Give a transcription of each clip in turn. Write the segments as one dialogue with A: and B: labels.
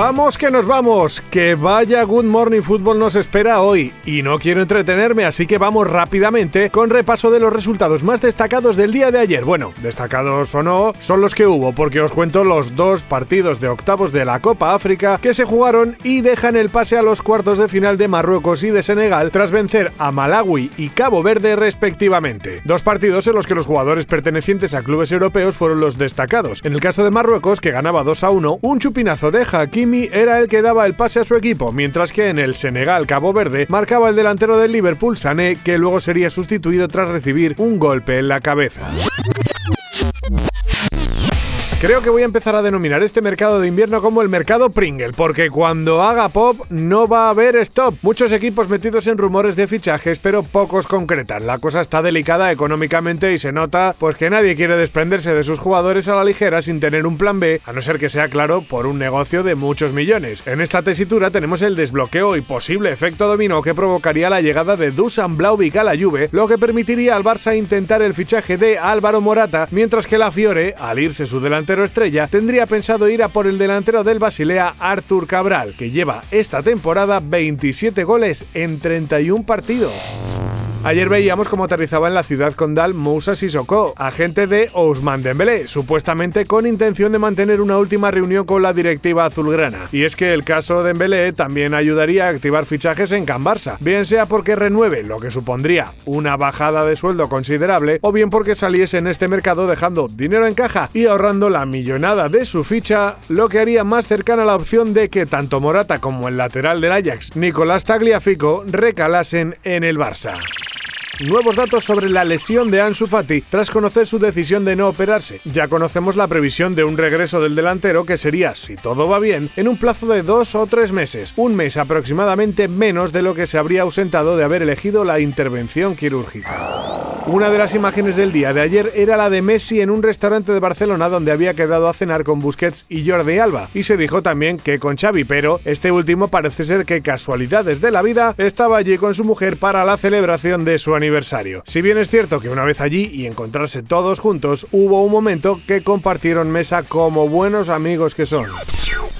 A: Vamos que nos vamos, que vaya Good Morning Football nos espera hoy y no quiero entretenerme, así que vamos rápidamente con repaso de los resultados más destacados del día de ayer. Bueno, destacados o no, son los que hubo, porque os cuento los dos partidos de octavos de la Copa África que se jugaron y dejan el pase a los cuartos de final de Marruecos y de Senegal tras vencer a Malawi y Cabo Verde respectivamente. Dos partidos en los que los jugadores pertenecientes a clubes europeos fueron los destacados. En el caso de Marruecos, que ganaba 2 a 1, un chupinazo de Hakim era el que daba el pase a su equipo, mientras que en el Senegal Cabo Verde marcaba el delantero del Liverpool Sané, que luego sería sustituido tras recibir un golpe en la cabeza. Creo que voy a empezar a denominar este mercado de invierno como el mercado Pringle, porque cuando haga pop no va a haber stop. Muchos equipos metidos en rumores de fichajes, pero pocos concretan. La cosa está delicada económicamente y se nota pues que nadie quiere desprenderse de sus jugadores a la ligera sin tener un plan B, a no ser que sea claro por un negocio de muchos millones. En esta tesitura tenemos el desbloqueo y posible efecto dominó que provocaría la llegada de Dusan Blauvik a la Juve, lo que permitiría al Barça intentar el fichaje de Álvaro Morata, mientras que la Fiore, al irse su delantero estrella, tendría pensado ir a por el delantero del Basilea, Artur Cabral, que lleva esta temporada 27 goles en 31 partidos. Ayer veíamos cómo aterrizaba en la ciudad condal Moussa Sissoko, agente de Ousmane Dembélé, supuestamente con intención de mantener una última reunión con la directiva azulgrana. Y es que el caso de Dembélé también ayudaría a activar fichajes en Can Barça, bien sea porque renueve, lo que supondría una bajada de sueldo considerable, o bien porque saliese en este mercado dejando dinero en caja y ahorrando la millonada de su ficha, lo que haría más cercana la opción de que tanto Morata como el lateral del Ajax, Nicolás Tagliafico, recalasen en el Barça. Nuevos datos sobre la lesión de Ansu Fati tras conocer su decisión de no operarse. Ya conocemos la previsión de un regreso del delantero que sería, si todo va bien, en un plazo de dos o tres meses, un mes aproximadamente menos de lo que se habría ausentado de haber elegido la intervención quirúrgica. Una de las imágenes del día de ayer era la de Messi en un restaurante de Barcelona donde había quedado a cenar con Busquets y Jordi Alba, y se dijo también que con Xavi, pero este último parece ser que casualidades de la vida estaba allí con su mujer para la celebración de su aniversario. Si bien es cierto que una vez allí y encontrarse todos juntos, hubo un momento que compartieron mesa como buenos amigos que son.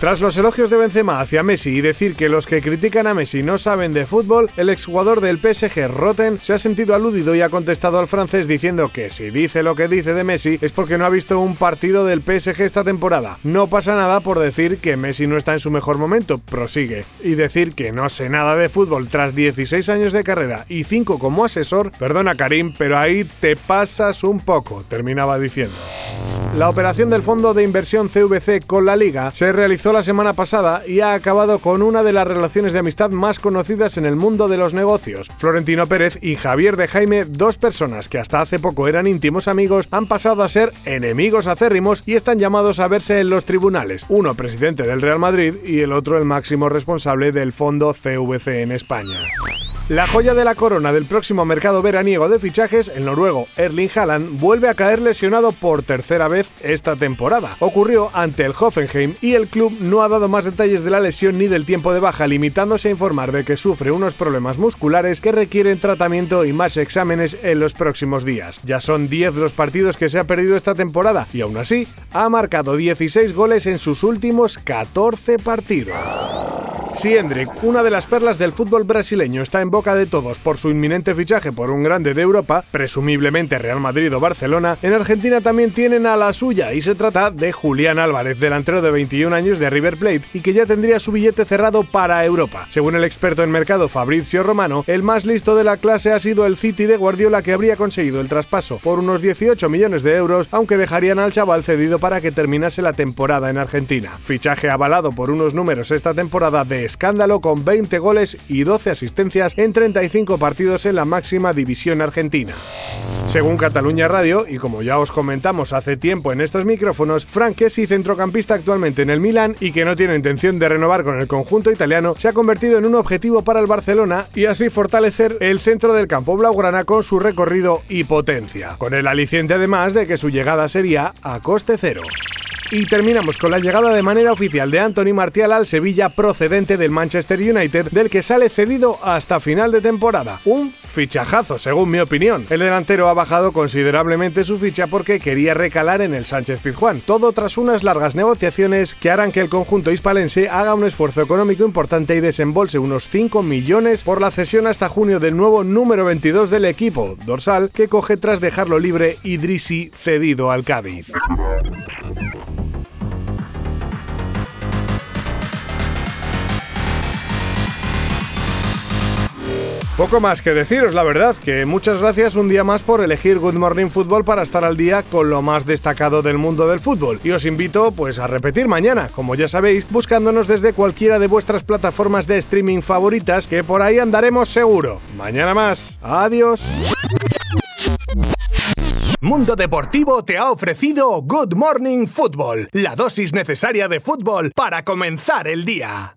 A: Tras los elogios de Benzema hacia Messi y decir que los que critican a Messi no saben de fútbol, el exjugador del PSG Roten se ha sentido aludido y ha contestado al francés diciendo que si dice lo que dice de Messi es porque no ha visto un partido del PSG esta temporada. No pasa nada por decir que Messi no está en su mejor momento, prosigue. Y decir que no sé nada de fútbol tras 16 años de carrera y 5 como asesor, perdona Karim, pero ahí te pasas un poco, terminaba diciendo. La operación del fondo de inversión CVC con la liga se realizó la semana pasada y ha acabado con una de las relaciones de amistad más conocidas en el mundo de los negocios. Florentino Pérez y Javier de Jaime, dos personas que hasta hace poco eran íntimos amigos, han pasado a ser enemigos acérrimos y están llamados a verse en los tribunales, uno presidente del Real Madrid y el otro el máximo responsable del fondo CVC en España. La joya de la corona del próximo mercado veraniego de fichajes, el noruego Erling Haaland, vuelve a caer lesionado por tercera vez esta temporada. Ocurrió ante el Hoffenheim y el club no ha dado más detalles de la lesión ni del tiempo de baja, limitándose a informar de que sufre unos problemas musculares que requieren tratamiento y más exámenes en los próximos días. Ya son 10 los partidos que se ha perdido esta temporada y aún así ha marcado 16 goles en sus últimos 14 partidos. Si Hendrik, una de las perlas del fútbol brasileño, está en boca de todos por su inminente fichaje por un grande de Europa, presumiblemente Real Madrid o Barcelona, en Argentina también tienen a la suya y se trata de Julián Álvarez, delantero de 21 años de River Plate y que ya tendría su billete cerrado para Europa. Según el experto en mercado Fabrizio Romano, el más listo de la clase ha sido el City de Guardiola que habría conseguido el traspaso por unos 18 millones de euros, aunque dejarían al chaval cedido para que terminase la temporada en Argentina. Fichaje avalado por unos números esta temporada de escándalo con 20 goles y 12 asistencias en 35 partidos en la máxima división argentina. Según Cataluña Radio, y como ya os comentamos hace tiempo en estos micrófonos, Frank centrocampista actualmente en el Milan y que no tiene intención de renovar con el conjunto italiano, se ha convertido en un objetivo para el Barcelona y así fortalecer el centro del campo blaugrana con su recorrido y potencia, con el aliciente además de que su llegada sería a coste cero. Y terminamos con la llegada de manera oficial de Anthony Martial al Sevilla procedente del Manchester United, del que sale cedido hasta final de temporada. Un fichajazo, según mi opinión. El delantero ha bajado considerablemente su ficha porque quería recalar en el Sánchez Pizjuán. Todo tras unas largas negociaciones que harán que el conjunto hispalense haga un esfuerzo económico importante y desembolse unos 5 millones por la cesión hasta junio del nuevo número 22 del equipo, dorsal, que coge tras dejarlo libre Idrisi cedido al Cádiz. Poco más que deciros, la verdad, que muchas gracias un día más por elegir Good Morning Football para estar al día con lo más destacado del mundo del fútbol. Y os invito pues a repetir mañana, como ya sabéis, buscándonos desde cualquiera de vuestras plataformas de streaming favoritas, que por ahí andaremos seguro. Mañana más. Adiós.
B: Mundo Deportivo te ha ofrecido Good Morning Football, la dosis necesaria de fútbol para comenzar el día.